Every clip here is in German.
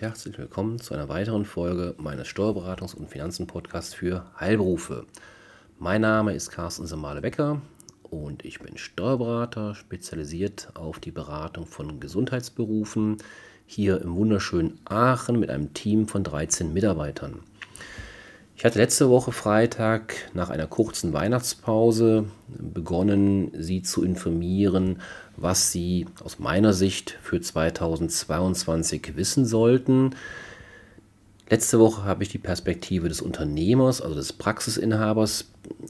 Herzlich willkommen zu einer weiteren Folge meines Steuerberatungs- und Finanzen-Podcasts für Heilberufe. Mein Name ist Carsten Semale-Becker und ich bin Steuerberater, spezialisiert auf die Beratung von Gesundheitsberufen hier im wunderschönen Aachen mit einem Team von 13 Mitarbeitern. Ich hatte letzte Woche Freitag nach einer kurzen Weihnachtspause begonnen, Sie zu informieren, was Sie aus meiner Sicht für 2022 wissen sollten. Letzte Woche habe ich die Perspektive des Unternehmers, also des Praxisinhabers,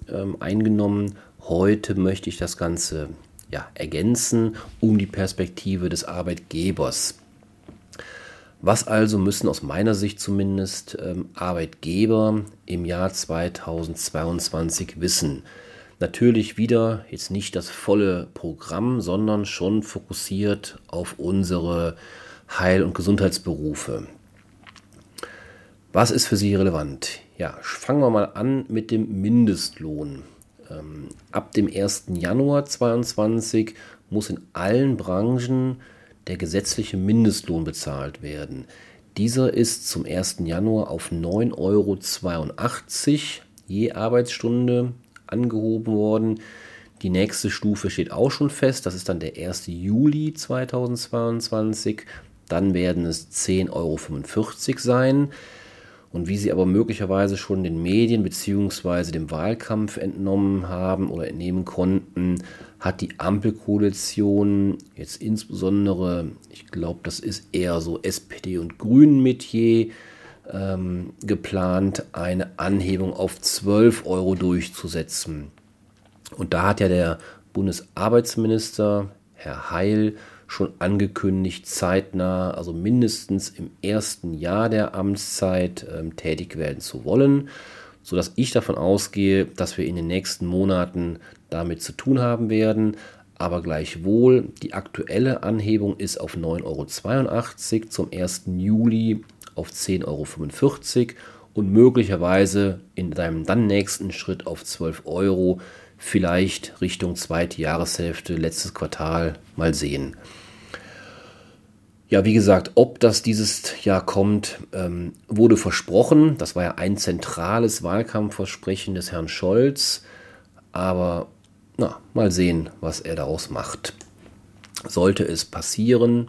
ähm, eingenommen. Heute möchte ich das Ganze ja, ergänzen um die Perspektive des Arbeitgebers. Was also müssen aus meiner Sicht zumindest ähm, Arbeitgeber im Jahr 2022 wissen? Natürlich wieder jetzt nicht das volle Programm, sondern schon fokussiert auf unsere Heil- und Gesundheitsberufe. Was ist für Sie relevant? Ja, fangen wir mal an mit dem Mindestlohn. Ähm, ab dem 1. Januar 2022 muss in allen Branchen der gesetzliche Mindestlohn bezahlt werden. Dieser ist zum 1. Januar auf 9,82 Euro je Arbeitsstunde angehoben worden. Die nächste Stufe steht auch schon fest, das ist dann der 1. Juli 2022. Dann werden es 10,45 Euro sein. Und wie Sie aber möglicherweise schon den Medien bzw. dem Wahlkampf entnommen haben oder entnehmen konnten, hat die Ampelkoalition jetzt insbesondere, ich glaube, das ist eher so SPD und Grünen-Metier, ähm, geplant, eine Anhebung auf 12 Euro durchzusetzen. Und da hat ja der Bundesarbeitsminister, Herr Heil, schon angekündigt, zeitnah, also mindestens im ersten Jahr der Amtszeit ähm, tätig werden zu wollen, sodass ich davon ausgehe, dass wir in den nächsten Monaten damit zu tun haben werden. Aber gleichwohl, die aktuelle Anhebung ist auf 9,82 Euro zum 1. Juli auf 10,45 Euro und möglicherweise in deinem dann nächsten Schritt auf 12 Euro, vielleicht Richtung zweite Jahreshälfte, letztes Quartal mal sehen. Ja, wie gesagt, ob das dieses Jahr kommt, ähm, wurde versprochen. Das war ja ein zentrales Wahlkampfversprechen des Herrn Scholz. Aber na, mal sehen, was er daraus macht. Sollte es passieren,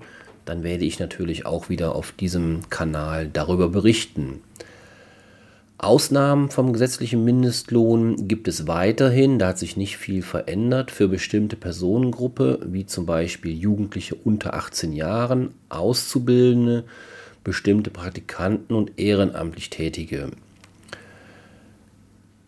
dann werde ich natürlich auch wieder auf diesem Kanal darüber berichten. Ausnahmen vom gesetzlichen Mindestlohn gibt es weiterhin, da hat sich nicht viel verändert für bestimmte Personengruppe, wie zum Beispiel Jugendliche unter 18 Jahren, Auszubildende, bestimmte Praktikanten und ehrenamtlich Tätige.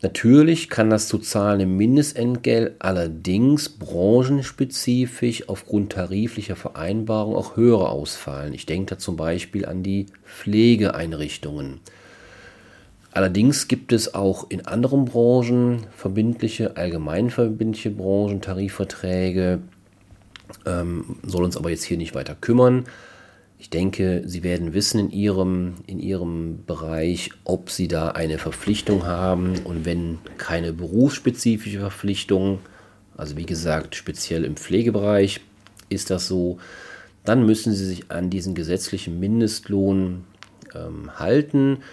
Natürlich kann das zu zahlende Mindestentgelt allerdings branchenspezifisch aufgrund tariflicher Vereinbarungen auch höher ausfallen. Ich denke da zum Beispiel an die Pflegeeinrichtungen. Allerdings gibt es auch in anderen Branchen verbindliche, allgemeinverbindliche Branchen, Tarifverträge, ähm, soll uns aber jetzt hier nicht weiter kümmern. Ich denke, Sie werden wissen in Ihrem, in Ihrem Bereich, ob Sie da eine Verpflichtung haben und wenn keine berufsspezifische Verpflichtung, also wie gesagt, speziell im Pflegebereich ist das so, dann müssen Sie sich an diesen gesetzlichen Mindestlohn ähm, halten.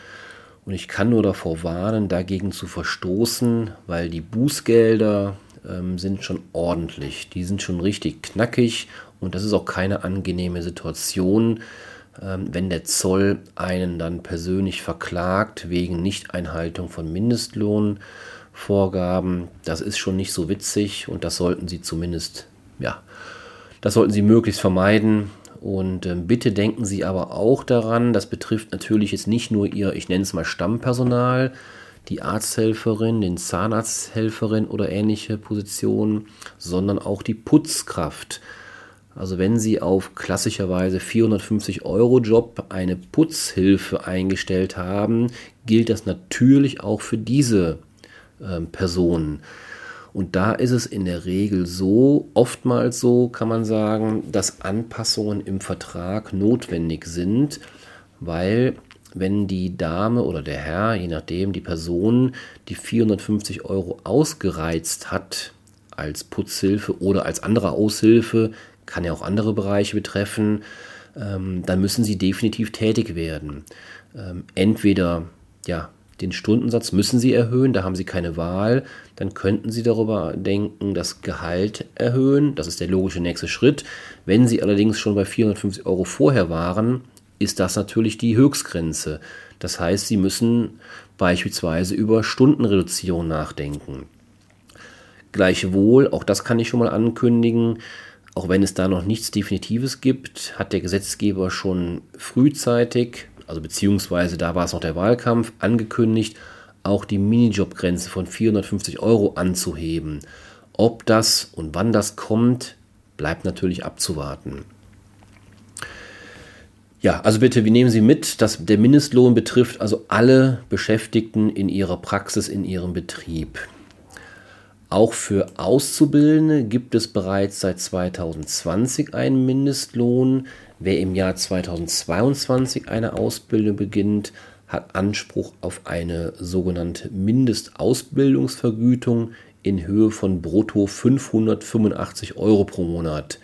Und ich kann nur davor warnen, dagegen zu verstoßen, weil die Bußgelder ähm, sind schon ordentlich. Die sind schon richtig knackig und das ist auch keine angenehme Situation, ähm, wenn der Zoll einen dann persönlich verklagt wegen Nichteinhaltung von Mindestlohnvorgaben. Das ist schon nicht so witzig und das sollten Sie zumindest, ja, das sollten Sie möglichst vermeiden. Und äh, bitte denken Sie aber auch daran, das betrifft natürlich jetzt nicht nur Ihr, ich nenne es mal Stammpersonal, die Arzthelferin, den Zahnarzthelferin oder ähnliche Positionen, sondern auch die Putzkraft. Also wenn Sie auf klassischerweise 450 Euro Job eine Putzhilfe eingestellt haben, gilt das natürlich auch für diese äh, Personen. Und da ist es in der Regel so, oftmals so kann man sagen, dass Anpassungen im Vertrag notwendig sind, weil wenn die Dame oder der Herr, je nachdem die Person, die 450 Euro ausgereizt hat als Putzhilfe oder als andere Aushilfe, kann ja auch andere Bereiche betreffen, ähm, dann müssen sie definitiv tätig werden. Ähm, entweder ja, den Stundensatz müssen sie erhöhen, da haben sie keine Wahl. Dann könnten sie darüber denken, das Gehalt erhöhen. Das ist der logische nächste Schritt. Wenn sie allerdings schon bei 450 Euro vorher waren, ist das natürlich die Höchstgrenze. Das heißt, sie müssen beispielsweise über Stundenreduzierung nachdenken. Gleichwohl, auch das kann ich schon mal ankündigen, auch wenn es da noch nichts Definitives gibt, hat der Gesetzgeber schon frühzeitig, also beziehungsweise da war es noch der Wahlkampf, angekündigt, auch die Minijobgrenze von 450 Euro anzuheben. Ob das und wann das kommt, bleibt natürlich abzuwarten. Ja, also bitte, wir nehmen Sie mit, dass der Mindestlohn betrifft also alle Beschäftigten in ihrer Praxis, in ihrem Betrieb. Auch für Auszubildende gibt es bereits seit 2020 einen Mindestlohn. Wer im Jahr 2022 eine Ausbildung beginnt, hat Anspruch auf eine sogenannte Mindestausbildungsvergütung in Höhe von brutto 585 Euro pro Monat.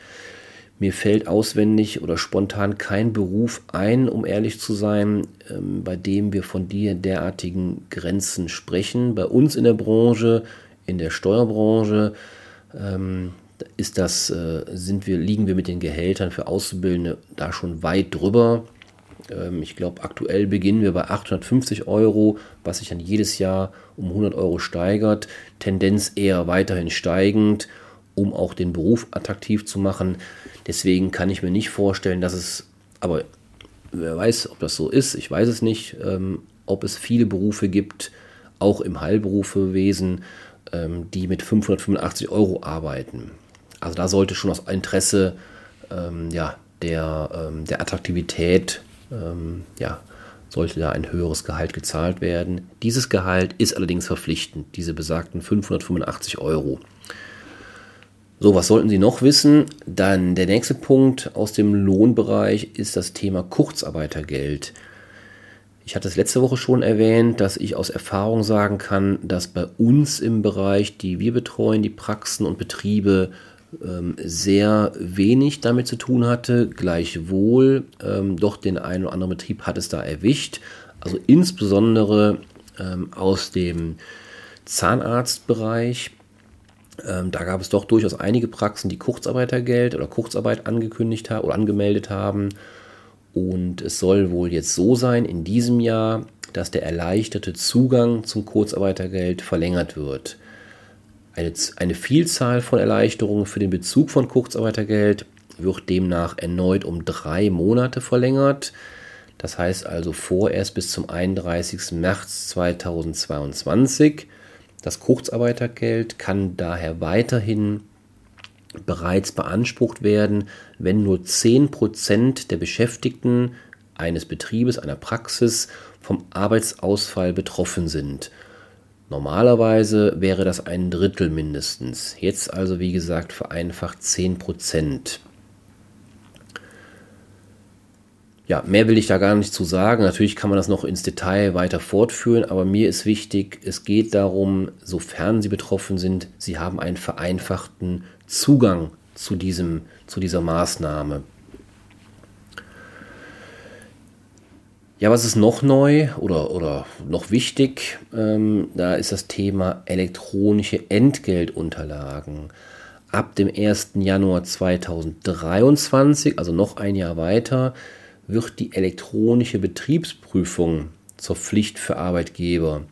Mir fällt auswendig oder spontan kein Beruf ein, um ehrlich zu sein, ähm, bei dem wir von dir derartigen Grenzen sprechen. Bei uns in der Branche, in der Steuerbranche, ähm, ist das, äh, sind wir, liegen wir mit den Gehältern für Auszubildende da schon weit drüber. Ähm, ich glaube, aktuell beginnen wir bei 850 Euro, was sich dann jedes Jahr um 100 Euro steigert. Tendenz eher weiterhin steigend, um auch den Beruf attraktiv zu machen. Deswegen kann ich mir nicht vorstellen, dass es, aber wer weiß, ob das so ist, ich weiß es nicht, ähm, ob es viele Berufe gibt, auch im Heilberufewesen, ähm, die mit 585 Euro arbeiten. Also da sollte schon aus Interesse ähm, ja, der, ähm, der Attraktivität ähm, ja, sollte da ein höheres Gehalt gezahlt werden. Dieses Gehalt ist allerdings verpflichtend, diese besagten 585 Euro. So, was sollten Sie noch wissen? Dann der nächste Punkt aus dem Lohnbereich ist das Thema Kurzarbeitergeld. Ich hatte es letzte Woche schon erwähnt, dass ich aus Erfahrung sagen kann, dass bei uns im Bereich, die wir betreuen, die Praxen und Betriebe, ähm, sehr wenig damit zu tun hatte. Gleichwohl, ähm, doch den einen oder anderen Betrieb hat es da erwischt. Also insbesondere ähm, aus dem Zahnarztbereich. Ähm, da gab es doch durchaus einige Praxen, die Kurzarbeitergeld oder Kurzarbeit angekündigt haben oder angemeldet haben. Und es soll wohl jetzt so sein in diesem Jahr, dass der erleichterte Zugang zum Kurzarbeitergeld verlängert wird. Eine, eine Vielzahl von Erleichterungen für den Bezug von Kurzarbeitergeld wird demnach erneut um drei Monate verlängert. Das heißt also vorerst bis zum 31. März 2022. Das Kurzarbeitergeld kann daher weiterhin bereits beansprucht werden, wenn nur 10% der Beschäftigten eines Betriebes, einer Praxis vom Arbeitsausfall betroffen sind. Normalerweise wäre das ein Drittel mindestens. Jetzt also, wie gesagt, vereinfacht 10 Prozent. Ja, mehr will ich da gar nicht zu sagen. Natürlich kann man das noch ins Detail weiter fortführen, aber mir ist wichtig, es geht darum, sofern Sie betroffen sind, Sie haben einen vereinfachten Zugang zu, diesem, zu dieser Maßnahme. Ja, was ist noch neu oder, oder noch wichtig? Ähm, da ist das Thema elektronische Entgeltunterlagen. Ab dem 1. Januar 2023, also noch ein Jahr weiter, wird die elektronische Betriebsprüfung zur Pflicht für Arbeitgeber.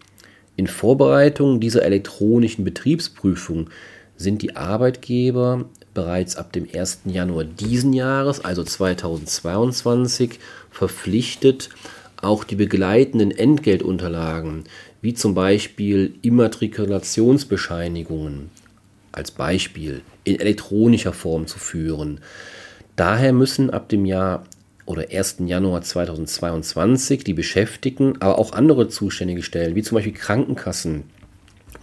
In Vorbereitung dieser elektronischen Betriebsprüfung sind die Arbeitgeber bereits ab dem 1. Januar diesen Jahres, also 2022, verpflichtet, auch die begleitenden Entgeltunterlagen, wie zum Beispiel Immatrikulationsbescheinigungen, als Beispiel in elektronischer Form zu führen. Daher müssen ab dem Jahr oder 1. Januar 2022 die Beschäftigten, aber auch andere zuständige Stellen, wie zum Beispiel Krankenkassen,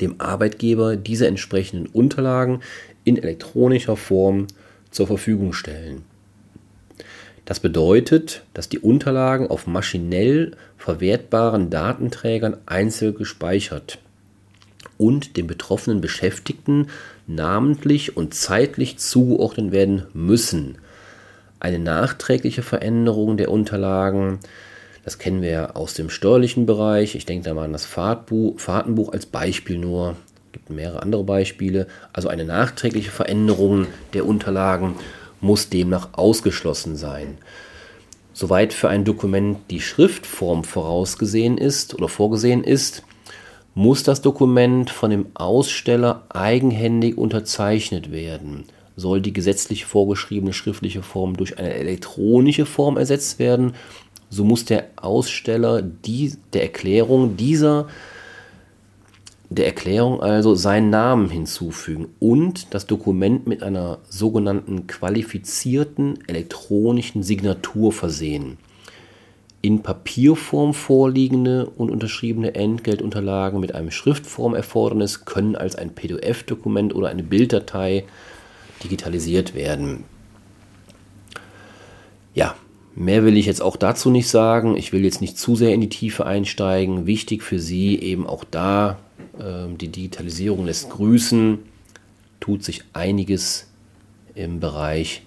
dem Arbeitgeber diese entsprechenden Unterlagen in elektronischer Form zur Verfügung stellen. Das bedeutet, dass die Unterlagen auf maschinell verwertbaren Datenträgern einzeln gespeichert und dem betroffenen Beschäftigten namentlich und zeitlich zugeordnet werden müssen. Eine nachträgliche Veränderung der Unterlagen, das kennen wir aus dem steuerlichen Bereich. Ich denke da mal an das Fahrtbuch, Fahrtenbuch als Beispiel nur. Es gibt mehrere andere Beispiele. Also eine nachträgliche Veränderung der Unterlagen muss demnach ausgeschlossen sein. Soweit für ein Dokument die Schriftform vorausgesehen ist oder vorgesehen ist, muss das Dokument von dem Aussteller eigenhändig unterzeichnet werden. Soll die gesetzlich vorgeschriebene schriftliche Form durch eine elektronische Form ersetzt werden, so muss der Aussteller die, der Erklärung dieser der Erklärung also seinen Namen hinzufügen und das Dokument mit einer sogenannten qualifizierten elektronischen Signatur versehen. In Papierform vorliegende und unterschriebene Entgeltunterlagen mit einem Schriftformerfordernis können als ein PDF-Dokument oder eine Bilddatei digitalisiert werden. Ja, Mehr will ich jetzt auch dazu nicht sagen. Ich will jetzt nicht zu sehr in die Tiefe einsteigen. Wichtig für Sie eben auch da, äh, die Digitalisierung lässt grüßen, tut sich einiges im Bereich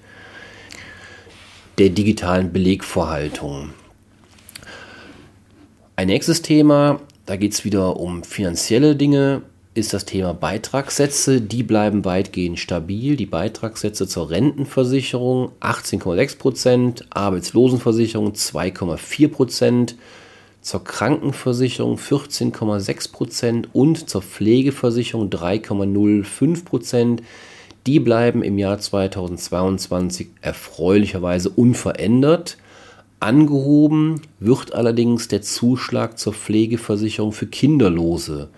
der digitalen Belegvorhaltung. Ein nächstes Thema, da geht es wieder um finanzielle Dinge ist das Thema Beitragssätze. Die bleiben weitgehend stabil. Die Beitragssätze zur Rentenversicherung 18,6 Prozent, Arbeitslosenversicherung 2,4 Prozent, zur Krankenversicherung 14,6 Prozent und zur Pflegeversicherung 3,05 Prozent. Die bleiben im Jahr 2022 erfreulicherweise unverändert. Angehoben wird allerdings der Zuschlag zur Pflegeversicherung für Kinderlose.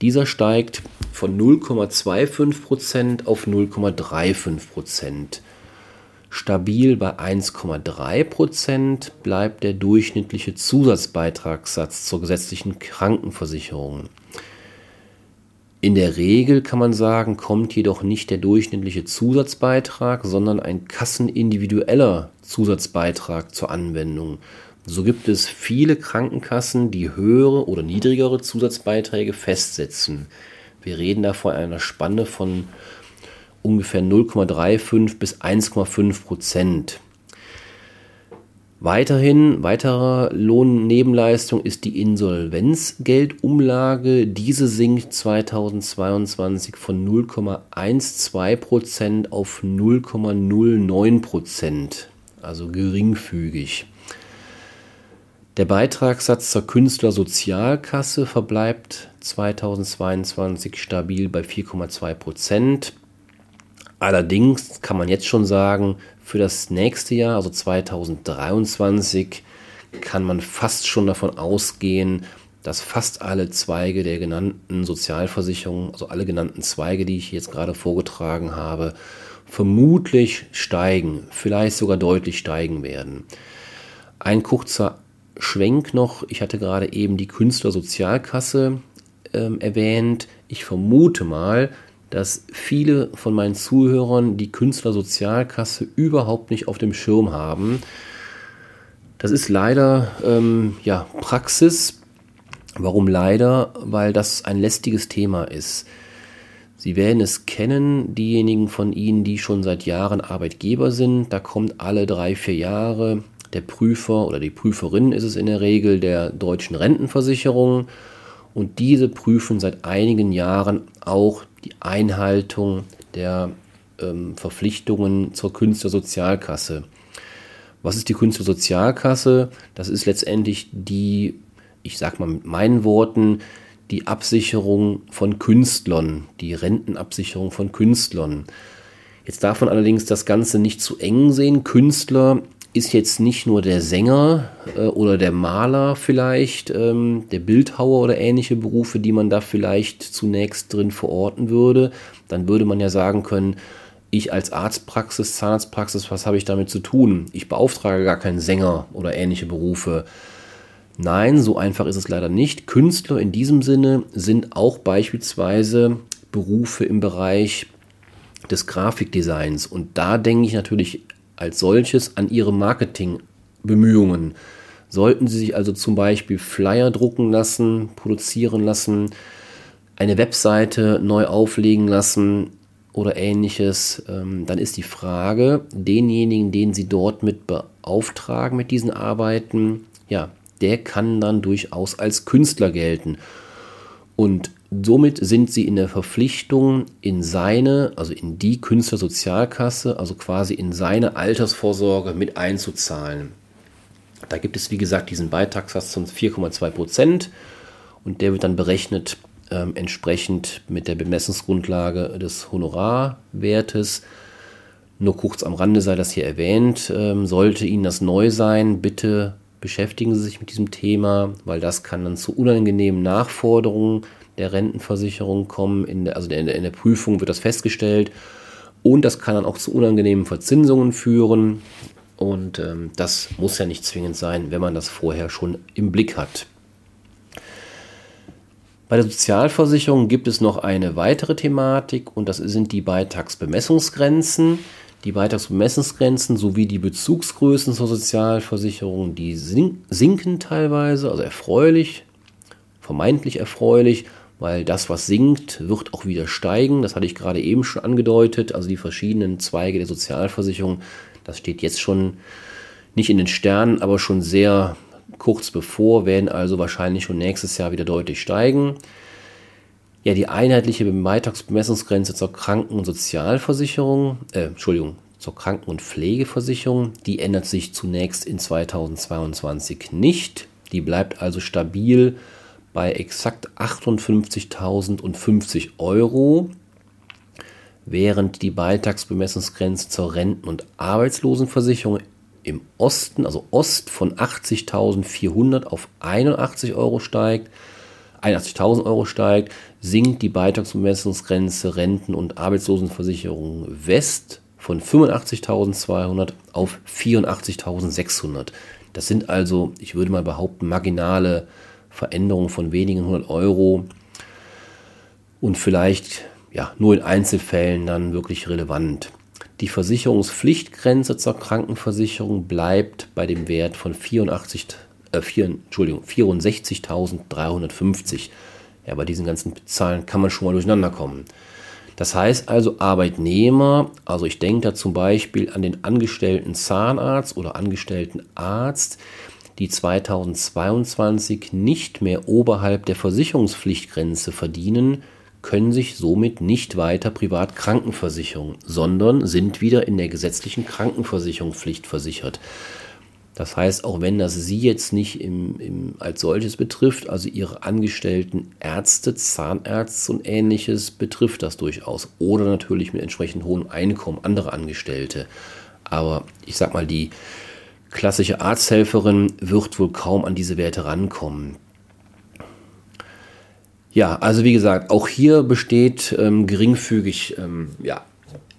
Dieser steigt von 0,25% auf 0,35%. Stabil bei 1,3% bleibt der durchschnittliche Zusatzbeitragssatz zur gesetzlichen Krankenversicherung. In der Regel kann man sagen, kommt jedoch nicht der durchschnittliche Zusatzbeitrag, sondern ein kassenindividueller Zusatzbeitrag zur Anwendung. So gibt es viele Krankenkassen, die höhere oder niedrigere Zusatzbeiträge festsetzen. Wir reden da von einer Spanne von ungefähr 0,35 bis 1,5 Prozent. Weiterhin, weitere Lohnnebenleistung ist die Insolvenzgeldumlage. Diese sinkt 2022 von 0,12 Prozent auf 0,09 Prozent, also geringfügig. Der Beitragssatz zur Künstlersozialkasse verbleibt 2022 stabil bei 4,2 Prozent. Allerdings kann man jetzt schon sagen, für das nächste Jahr, also 2023, kann man fast schon davon ausgehen, dass fast alle Zweige der genannten Sozialversicherungen, also alle genannten Zweige, die ich jetzt gerade vorgetragen habe, vermutlich steigen, vielleicht sogar deutlich steigen werden. Ein kurzer Schwenk noch, ich hatte gerade eben die Künstlersozialkasse ähm, erwähnt. Ich vermute mal, dass viele von meinen Zuhörern die Künstlersozialkasse überhaupt nicht auf dem Schirm haben. Das ist leider ähm, ja, Praxis. Warum leider? Weil das ein lästiges Thema ist. Sie werden es kennen, diejenigen von Ihnen, die schon seit Jahren Arbeitgeber sind. Da kommt alle drei, vier Jahre der Prüfer oder die Prüferin ist es in der Regel der deutschen Rentenversicherung und diese prüfen seit einigen Jahren auch die Einhaltung der ähm, Verpflichtungen zur Künstlersozialkasse. Was ist die Künstlersozialkasse? Das ist letztendlich die, ich sage mal mit meinen Worten, die Absicherung von Künstlern, die Rentenabsicherung von Künstlern. Jetzt darf man allerdings das Ganze nicht zu eng sehen. Künstler ist jetzt nicht nur der Sänger äh, oder der Maler vielleicht, ähm, der Bildhauer oder ähnliche Berufe, die man da vielleicht zunächst drin verorten würde. Dann würde man ja sagen können, ich als Arztpraxis, Zahnarztpraxis, was habe ich damit zu tun? Ich beauftrage gar keinen Sänger oder ähnliche Berufe. Nein, so einfach ist es leider nicht. Künstler in diesem Sinne sind auch beispielsweise Berufe im Bereich des Grafikdesigns. Und da denke ich natürlich als solches an ihre Marketingbemühungen. Sollten Sie sich also zum Beispiel Flyer drucken lassen, produzieren lassen, eine Webseite neu auflegen lassen oder ähnliches, ähm, dann ist die Frage, denjenigen, den Sie dort mit beauftragen mit diesen Arbeiten, ja, der kann dann durchaus als Künstler gelten. Und somit sind Sie in der Verpflichtung, in seine, also in die Künstlersozialkasse, also quasi in seine Altersvorsorge mit einzuzahlen. Da gibt es, wie gesagt, diesen Beitragssatz von 4,2 Prozent und der wird dann berechnet ähm, entsprechend mit der Bemessungsgrundlage des Honorarwertes. Nur kurz am Rande sei das hier erwähnt. Ähm, sollte Ihnen das neu sein, bitte beschäftigen Sie sich mit diesem Thema, weil das kann dann zu unangenehmen Nachforderungen der Rentenversicherung kommen. In der, also in der, in der Prüfung wird das festgestellt. Und das kann dann auch zu unangenehmen Verzinsungen führen. Und ähm, das muss ja nicht zwingend sein, wenn man das vorher schon im Blick hat. Bei der Sozialversicherung gibt es noch eine weitere Thematik und das sind die Beitragsbemessungsgrenzen. Die Beitragsbemessungsgrenzen sowie die Bezugsgrößen zur Sozialversicherung, die sinken teilweise, also erfreulich, vermeintlich erfreulich, weil das, was sinkt, wird auch wieder steigen. Das hatte ich gerade eben schon angedeutet. Also die verschiedenen Zweige der Sozialversicherung, das steht jetzt schon nicht in den Sternen, aber schon sehr kurz bevor, werden also wahrscheinlich schon nächstes Jahr wieder deutlich steigen. Ja, die einheitliche Beitragsbemessungsgrenze zur Kranken- und Sozialversicherung, äh, Entschuldigung, zur Kranken- und Pflegeversicherung, die ändert sich zunächst in 2022 nicht. Die bleibt also stabil bei exakt 58.050 Euro, während die Beitragsbemessungsgrenze zur Renten- und Arbeitslosenversicherung im Osten, also Ost von 80.400 auf 81 Euro steigt, 81.000 Euro steigt, sinkt die Beitragsbemessungsgrenze Renten- und Arbeitslosenversicherung West von 85.200 auf 84.600. Das sind also, ich würde mal behaupten, marginale Veränderungen von wenigen hundert Euro und vielleicht ja, nur in Einzelfällen dann wirklich relevant. Die Versicherungspflichtgrenze zur Krankenversicherung bleibt bei dem Wert von 84, äh, 4, Entschuldigung, 64.350. Ja, bei diesen ganzen Zahlen kann man schon mal durcheinander kommen. Das heißt also Arbeitnehmer, also ich denke da zum Beispiel an den angestellten Zahnarzt oder angestellten Arzt, die 2022 nicht mehr oberhalb der Versicherungspflichtgrenze verdienen, können sich somit nicht weiter privat krankenversichern, sondern sind wieder in der gesetzlichen Krankenversicherungspflicht versichert. Das heißt, auch wenn das Sie jetzt nicht im, im, als solches betrifft, also Ihre angestellten Ärzte, Zahnärzte und ähnliches, betrifft das durchaus. Oder natürlich mit entsprechend hohem Einkommen andere Angestellte. Aber ich sag mal, die klassische Arzthelferin wird wohl kaum an diese Werte rankommen. Ja, also wie gesagt, auch hier besteht ähm, geringfügig ähm, ja,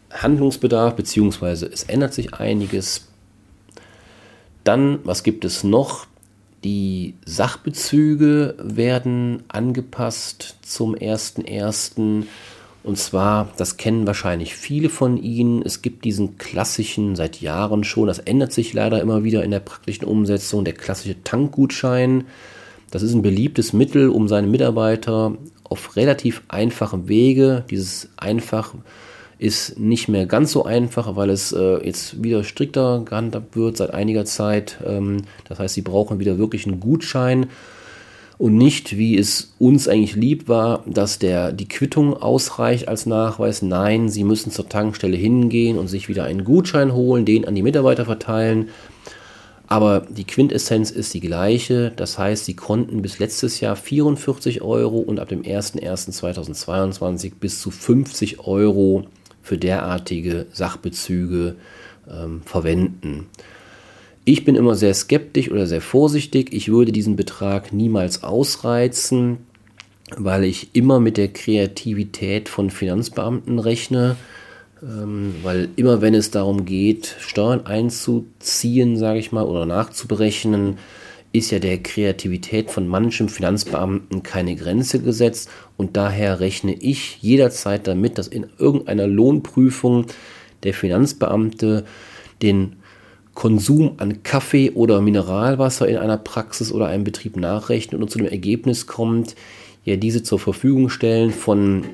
Handlungsbedarf, beziehungsweise es ändert sich einiges. Dann, was gibt es noch? Die Sachbezüge werden angepasst zum 1.1. Und zwar, das kennen wahrscheinlich viele von Ihnen, es gibt diesen klassischen, seit Jahren schon, das ändert sich leider immer wieder in der praktischen Umsetzung, der klassische Tankgutschein. Das ist ein beliebtes Mittel, um seine Mitarbeiter auf relativ einfachem Wege, dieses einfach ist nicht mehr ganz so einfach, weil es äh, jetzt wieder strikter gehandhabt wird seit einiger Zeit. Ähm, das heißt, sie brauchen wieder wirklich einen Gutschein und nicht, wie es uns eigentlich lieb war, dass der, die Quittung ausreicht als Nachweis. Nein, sie müssen zur Tankstelle hingehen und sich wieder einen Gutschein holen, den an die Mitarbeiter verteilen. Aber die Quintessenz ist die gleiche. Das heißt, sie konnten bis letztes Jahr 44 Euro und ab dem 01.01.2022 bis zu 50 Euro für derartige Sachbezüge ähm, verwenden. Ich bin immer sehr skeptisch oder sehr vorsichtig. Ich würde diesen Betrag niemals ausreizen, weil ich immer mit der Kreativität von Finanzbeamten rechne. Ähm, weil immer wenn es darum geht, Steuern einzuziehen, sage ich mal, oder nachzuberechnen, ist ja der Kreativität von manchem Finanzbeamten keine Grenze gesetzt und daher rechne ich jederzeit damit, dass in irgendeiner Lohnprüfung der Finanzbeamte den Konsum an Kaffee oder Mineralwasser in einer Praxis oder einem Betrieb nachrechnet und zu dem Ergebnis kommt, ja diese zur Verfügung stellen von äh,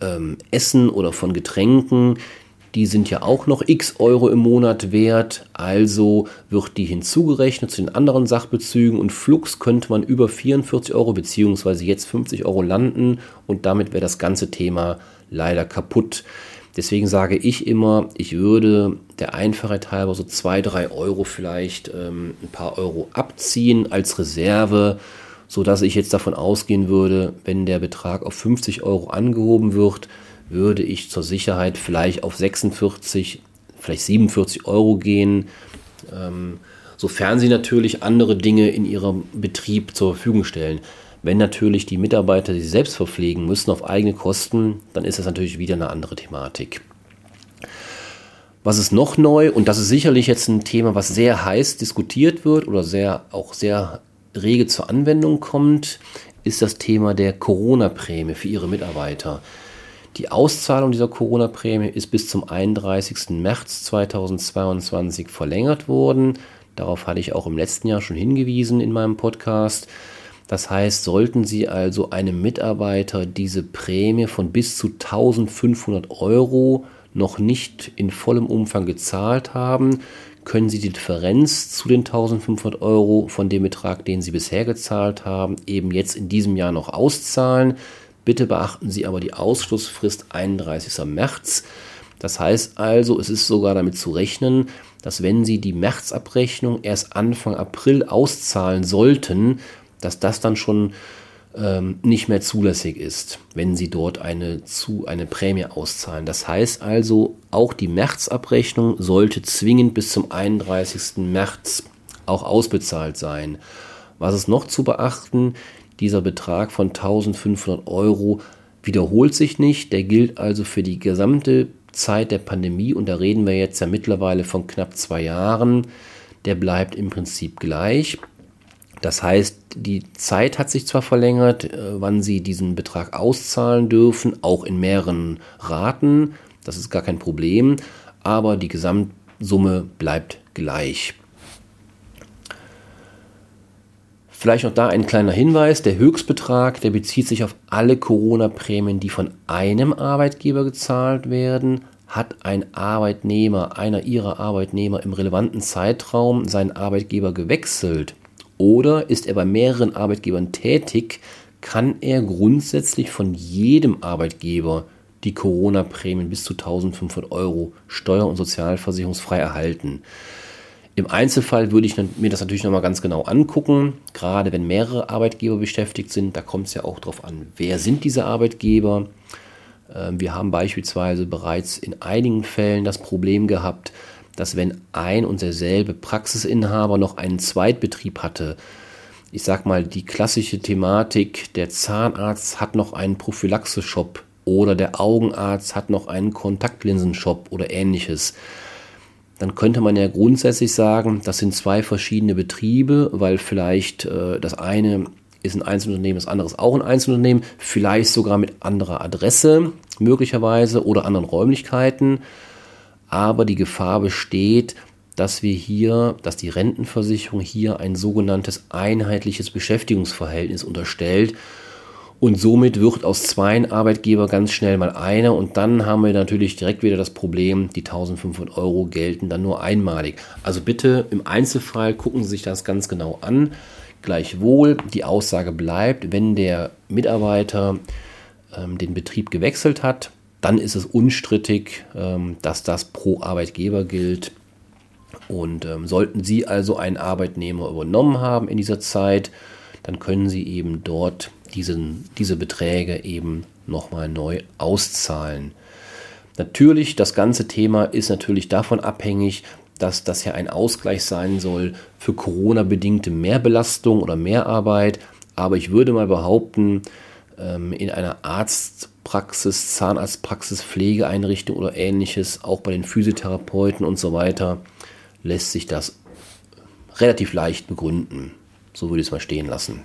ähm, Essen oder von Getränken, die sind ja auch noch x Euro im Monat wert, also wird die hinzugerechnet zu den anderen Sachbezügen und flux könnte man über 44 Euro bzw. jetzt 50 Euro landen und damit wäre das ganze Thema leider kaputt. Deswegen sage ich immer, ich würde der Einfachheit halber so 2, 3 Euro vielleicht ähm, ein paar Euro abziehen als Reserve, sodass ich jetzt davon ausgehen würde, wenn der Betrag auf 50 Euro angehoben wird, würde ich zur Sicherheit vielleicht auf 46, vielleicht 47 Euro gehen, ähm, sofern sie natürlich andere Dinge in ihrem Betrieb zur Verfügung stellen. Wenn natürlich die Mitarbeiter sich selbst verpflegen müssen auf eigene Kosten, dann ist das natürlich wieder eine andere Thematik. Was ist noch neu? Und das ist sicherlich jetzt ein Thema, was sehr heiß diskutiert wird oder sehr, auch sehr rege zur Anwendung kommt, ist das Thema der Corona-Prämie für Ihre Mitarbeiter. Die Auszahlung dieser Corona-Prämie ist bis zum 31. März 2022 verlängert worden. Darauf hatte ich auch im letzten Jahr schon hingewiesen in meinem Podcast. Das heißt, sollten Sie also einem Mitarbeiter diese Prämie von bis zu 1500 Euro noch nicht in vollem Umfang gezahlt haben, können Sie die Differenz zu den 1500 Euro von dem Betrag, den Sie bisher gezahlt haben, eben jetzt in diesem Jahr noch auszahlen. Bitte beachten Sie aber die Ausschlussfrist 31. März. Das heißt also, es ist sogar damit zu rechnen, dass wenn Sie die Märzabrechnung erst Anfang April auszahlen sollten, dass das dann schon ähm, nicht mehr zulässig ist, wenn Sie dort eine, zu, eine Prämie auszahlen. Das heißt also, auch die Märzabrechnung sollte zwingend bis zum 31. März auch ausbezahlt sein. Was ist noch zu beachten? Dieser Betrag von 1500 Euro wiederholt sich nicht. Der gilt also für die gesamte Zeit der Pandemie und da reden wir jetzt ja mittlerweile von knapp zwei Jahren. Der bleibt im Prinzip gleich. Das heißt, die Zeit hat sich zwar verlängert, äh, wann Sie diesen Betrag auszahlen dürfen, auch in mehreren Raten. Das ist gar kein Problem, aber die Gesamtsumme bleibt gleich. Vielleicht noch da ein kleiner Hinweis, der Höchstbetrag, der bezieht sich auf alle Corona-Prämien, die von einem Arbeitgeber gezahlt werden. Hat ein Arbeitnehmer, einer ihrer Arbeitnehmer im relevanten Zeitraum seinen Arbeitgeber gewechselt oder ist er bei mehreren Arbeitgebern tätig, kann er grundsätzlich von jedem Arbeitgeber die Corona-Prämien bis zu 1500 Euro steuer- und sozialversicherungsfrei erhalten. Im Einzelfall würde ich mir das natürlich nochmal ganz genau angucken, gerade wenn mehrere Arbeitgeber beschäftigt sind. Da kommt es ja auch darauf an, wer sind diese Arbeitgeber. Ähm, wir haben beispielsweise bereits in einigen Fällen das Problem gehabt, dass wenn ein und derselbe Praxisinhaber noch einen Zweitbetrieb hatte, ich sag mal die klassische Thematik, der Zahnarzt hat noch einen Prophylaxe-Shop oder der Augenarzt hat noch einen Kontaktlinsenshop oder ähnliches dann könnte man ja grundsätzlich sagen, das sind zwei verschiedene Betriebe, weil vielleicht äh, das eine ist ein Einzelunternehmen, das andere ist auch ein Einzelunternehmen, vielleicht sogar mit anderer Adresse möglicherweise oder anderen Räumlichkeiten. Aber die Gefahr besteht, dass wir hier, dass die Rentenversicherung hier ein sogenanntes einheitliches Beschäftigungsverhältnis unterstellt und somit wird aus zwei Arbeitgeber ganz schnell mal einer und dann haben wir natürlich direkt wieder das Problem, die 1500 Euro gelten dann nur einmalig. Also bitte im Einzelfall gucken Sie sich das ganz genau an. Gleichwohl, die Aussage bleibt, wenn der Mitarbeiter ähm, den Betrieb gewechselt hat, dann ist es unstrittig, ähm, dass das pro Arbeitgeber gilt. Und ähm, sollten Sie also einen Arbeitnehmer übernommen haben in dieser Zeit, dann können Sie eben dort diesen, diese Beträge eben nochmal neu auszahlen. Natürlich, das ganze Thema ist natürlich davon abhängig, dass das ja ein Ausgleich sein soll für Corona-bedingte Mehrbelastung oder Mehrarbeit. Aber ich würde mal behaupten, ähm, in einer Arztpraxis, Zahnarztpraxis, Pflegeeinrichtung oder ähnliches, auch bei den Physiotherapeuten und so weiter, lässt sich das relativ leicht begründen. So würde ich es mal stehen lassen.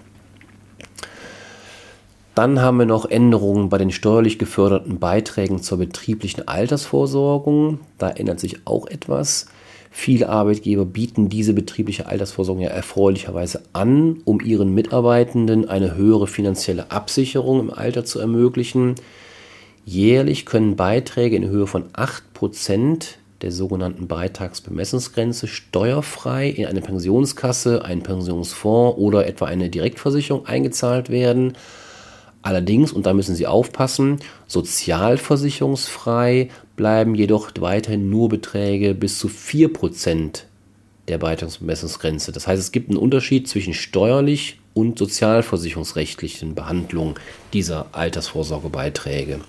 Dann haben wir noch Änderungen bei den steuerlich geförderten Beiträgen zur betrieblichen Altersvorsorgung. Da ändert sich auch etwas. Viele Arbeitgeber bieten diese betriebliche Altersvorsorgung ja erfreulicherweise an, um ihren Mitarbeitenden eine höhere finanzielle Absicherung im Alter zu ermöglichen. Jährlich können Beiträge in Höhe von 8% der sogenannten Beitragsbemessungsgrenze steuerfrei in eine Pensionskasse, einen Pensionsfonds oder etwa eine Direktversicherung eingezahlt werden. Allerdings, und da müssen Sie aufpassen, sozialversicherungsfrei bleiben jedoch weiterhin nur Beträge bis zu 4% der Beitragsbemessungsgrenze. Das heißt, es gibt einen Unterschied zwischen steuerlich und sozialversicherungsrechtlichen Behandlung dieser Altersvorsorgebeiträge.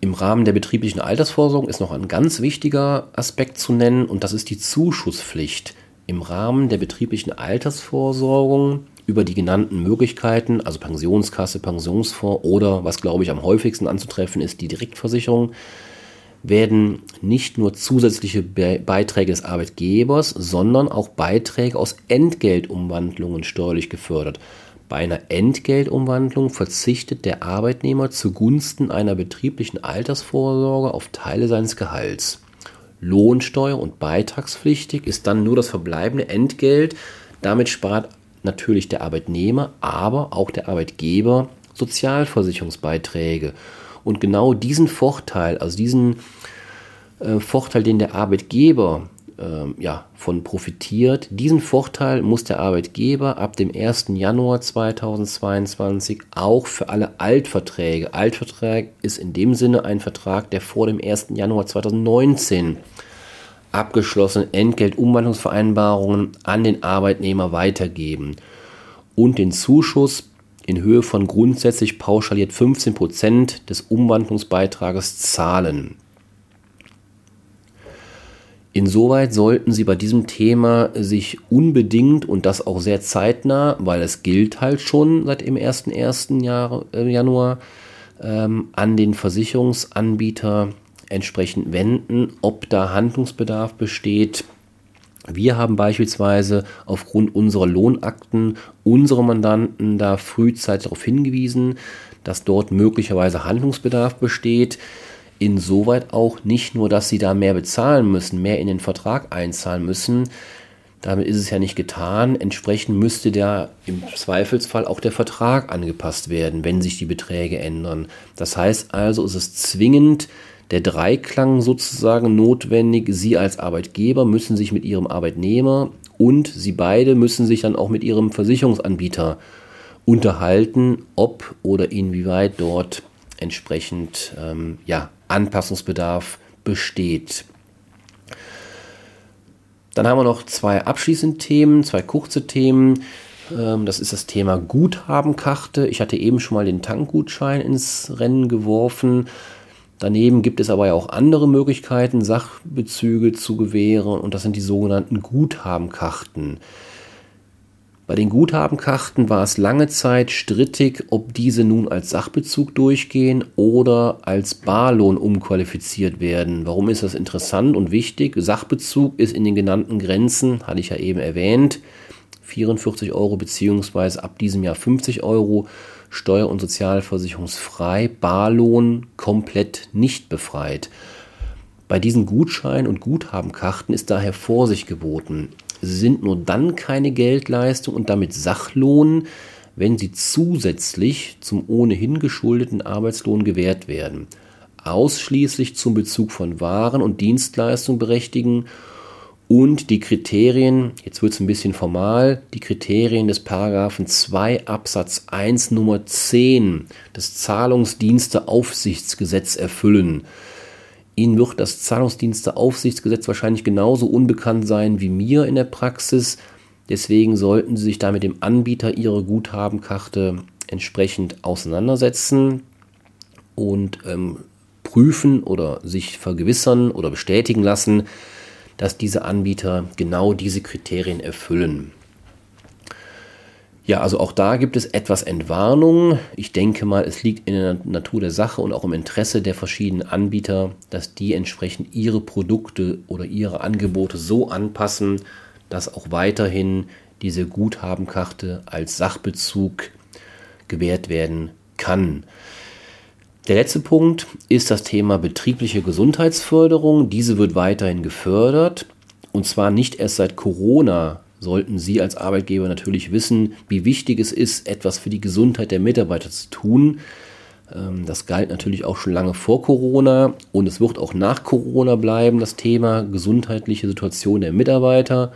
Im Rahmen der betrieblichen Altersvorsorge ist noch ein ganz wichtiger Aspekt zu nennen und das ist die Zuschusspflicht. Im Rahmen der betrieblichen Altersvorsorgung über die genannten Möglichkeiten, also Pensionskasse, Pensionsfonds oder was glaube ich am häufigsten anzutreffen ist, die Direktversicherung, werden nicht nur zusätzliche Be Beiträge des Arbeitgebers, sondern auch Beiträge aus Entgeltumwandlungen steuerlich gefördert. Bei einer Entgeltumwandlung verzichtet der Arbeitnehmer zugunsten einer betrieblichen Altersvorsorge auf Teile seines Gehalts. Lohnsteuer- und beitragspflichtig ist dann nur das verbleibende Entgelt. Damit spart natürlich der Arbeitnehmer, aber auch der Arbeitgeber Sozialversicherungsbeiträge. Und genau diesen Vorteil, also diesen äh, Vorteil, den der Arbeitgeber ähm, ja, von profitiert. Diesen Vorteil muss der Arbeitgeber ab dem 1. Januar 2022 auch für alle Altverträge. Altvertrag ist in dem Sinne ein Vertrag, der vor dem 1. Januar 2019 abgeschlossene Entgeltumwandlungsvereinbarungen an den Arbeitnehmer weitergeben und den Zuschuss in Höhe von grundsätzlich pauschaliert 15% des Umwandlungsbeitrages zahlen. Insoweit sollten Sie bei diesem Thema sich unbedingt und das auch sehr zeitnah, weil es gilt halt schon seit dem 1.1. Jahr, äh, Januar, ähm, an den Versicherungsanbieter entsprechend wenden, ob da Handlungsbedarf besteht. Wir haben beispielsweise aufgrund unserer Lohnakten unsere Mandanten da frühzeitig darauf hingewiesen, dass dort möglicherweise Handlungsbedarf besteht insoweit auch nicht nur, dass sie da mehr bezahlen müssen, mehr in den Vertrag einzahlen müssen. Damit ist es ja nicht getan. Entsprechend müsste der im Zweifelsfall auch der Vertrag angepasst werden, wenn sich die Beträge ändern. Das heißt also, es ist zwingend der Dreiklang sozusagen notwendig. Sie als Arbeitgeber müssen sich mit ihrem Arbeitnehmer und Sie beide müssen sich dann auch mit Ihrem Versicherungsanbieter unterhalten, ob oder inwieweit dort entsprechend ähm, ja, Anpassungsbedarf besteht. Dann haben wir noch zwei abschließende Themen, zwei kurze Themen. Ähm, das ist das Thema Guthabenkarte. Ich hatte eben schon mal den Tankgutschein ins Rennen geworfen. Daneben gibt es aber ja auch andere Möglichkeiten, Sachbezüge zu gewähren und das sind die sogenannten Guthabenkarten. Bei den Guthabenkarten war es lange Zeit strittig, ob diese nun als Sachbezug durchgehen oder als Barlohn umqualifiziert werden. Warum ist das interessant und wichtig? Sachbezug ist in den genannten Grenzen, hatte ich ja eben erwähnt, 44 Euro beziehungsweise ab diesem Jahr 50 Euro steuer- und sozialversicherungsfrei, Barlohn komplett nicht befreit. Bei diesen Gutschein- und Guthabenkarten ist daher Vorsicht geboten. Sie sind nur dann keine Geldleistung und damit Sachlohn, wenn sie zusätzlich zum ohnehin geschuldeten Arbeitslohn gewährt werden. Ausschließlich zum Bezug von Waren und Dienstleistungen berechtigen und die Kriterien, jetzt wird es ein bisschen formal, die Kriterien des Paragraphen 2 Absatz 1 Nummer 10 des Zahlungsdiensteaufsichtsgesetz erfüllen. Ihnen wird das Zahlungsdiensteaufsichtsgesetz wahrscheinlich genauso unbekannt sein wie mir in der Praxis. Deswegen sollten Sie sich da mit dem Anbieter Ihrer Guthabenkarte entsprechend auseinandersetzen und ähm, prüfen oder sich vergewissern oder bestätigen lassen, dass diese Anbieter genau diese Kriterien erfüllen. Ja, also auch da gibt es etwas Entwarnung. Ich denke mal, es liegt in der Natur der Sache und auch im Interesse der verschiedenen Anbieter, dass die entsprechend ihre Produkte oder ihre Angebote so anpassen, dass auch weiterhin diese Guthabenkarte als Sachbezug gewährt werden kann. Der letzte Punkt ist das Thema betriebliche Gesundheitsförderung. Diese wird weiterhin gefördert und zwar nicht erst seit Corona sollten Sie als Arbeitgeber natürlich wissen, wie wichtig es ist, etwas für die Gesundheit der Mitarbeiter zu tun. Ähm, das galt natürlich auch schon lange vor Corona und es wird auch nach Corona bleiben, das Thema gesundheitliche Situation der Mitarbeiter.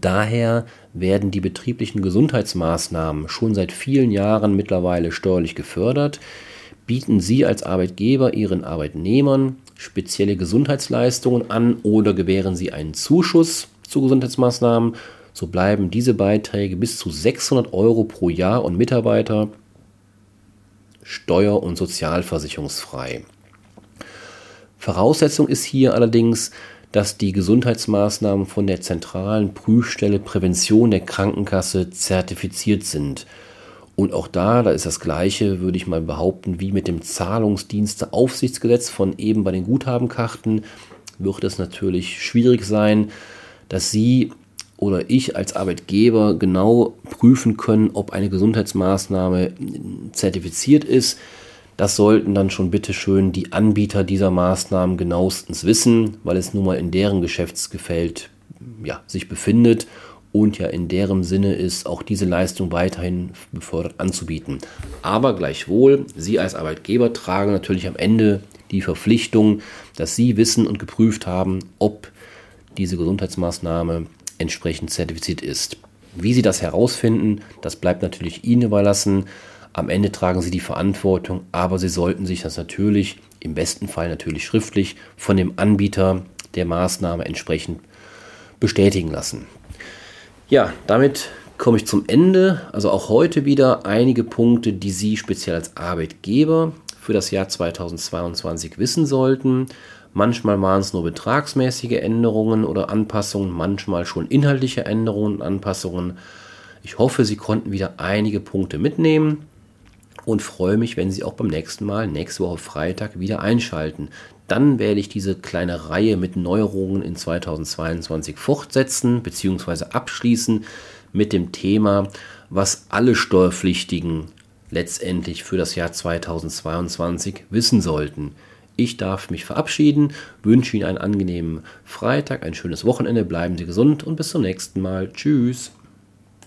Daher werden die betrieblichen Gesundheitsmaßnahmen schon seit vielen Jahren mittlerweile steuerlich gefördert. Bieten Sie als Arbeitgeber Ihren Arbeitnehmern spezielle Gesundheitsleistungen an oder gewähren Sie einen Zuschuss zu Gesundheitsmaßnahmen, so bleiben diese Beiträge bis zu 600 Euro pro Jahr und Mitarbeiter steuer- und sozialversicherungsfrei. Voraussetzung ist hier allerdings, dass die Gesundheitsmaßnahmen von der zentralen Prüfstelle Prävention der Krankenkasse zertifiziert sind. Und auch da, da ist das gleiche, würde ich mal behaupten, wie mit dem Zahlungsdiensteaufsichtsgesetz von eben bei den Guthabenkarten, wird es natürlich schwierig sein, dass Sie oder ich als Arbeitgeber genau prüfen können, ob eine Gesundheitsmaßnahme zertifiziert ist. Das sollten dann schon bitte schön die Anbieter dieser Maßnahmen genauestens wissen, weil es nun mal in deren Geschäftsgefällt ja, sich befindet und ja in deren Sinne ist, auch diese Leistung weiterhin befördert anzubieten. Aber gleichwohl, Sie als Arbeitgeber tragen natürlich am Ende die Verpflichtung, dass Sie wissen und geprüft haben, ob diese Gesundheitsmaßnahme entsprechend zertifiziert ist. Wie Sie das herausfinden, das bleibt natürlich Ihnen überlassen. Am Ende tragen Sie die Verantwortung, aber Sie sollten sich das natürlich, im besten Fall natürlich schriftlich, von dem Anbieter der Maßnahme entsprechend bestätigen lassen. Ja, damit komme ich zum Ende. Also auch heute wieder einige Punkte, die Sie speziell als Arbeitgeber für das Jahr 2022 wissen sollten. Manchmal waren es nur betragsmäßige Änderungen oder Anpassungen, manchmal schon inhaltliche Änderungen und Anpassungen. Ich hoffe, Sie konnten wieder einige Punkte mitnehmen und freue mich, wenn Sie auch beim nächsten Mal, nächste Woche Freitag, wieder einschalten. Dann werde ich diese kleine Reihe mit Neuerungen in 2022 fortsetzen bzw. abschließen mit dem Thema, was alle Steuerpflichtigen letztendlich für das Jahr 2022 wissen sollten. Ich darf mich verabschieden, wünsche Ihnen einen angenehmen Freitag, ein schönes Wochenende, bleiben Sie gesund und bis zum nächsten Mal. Tschüss.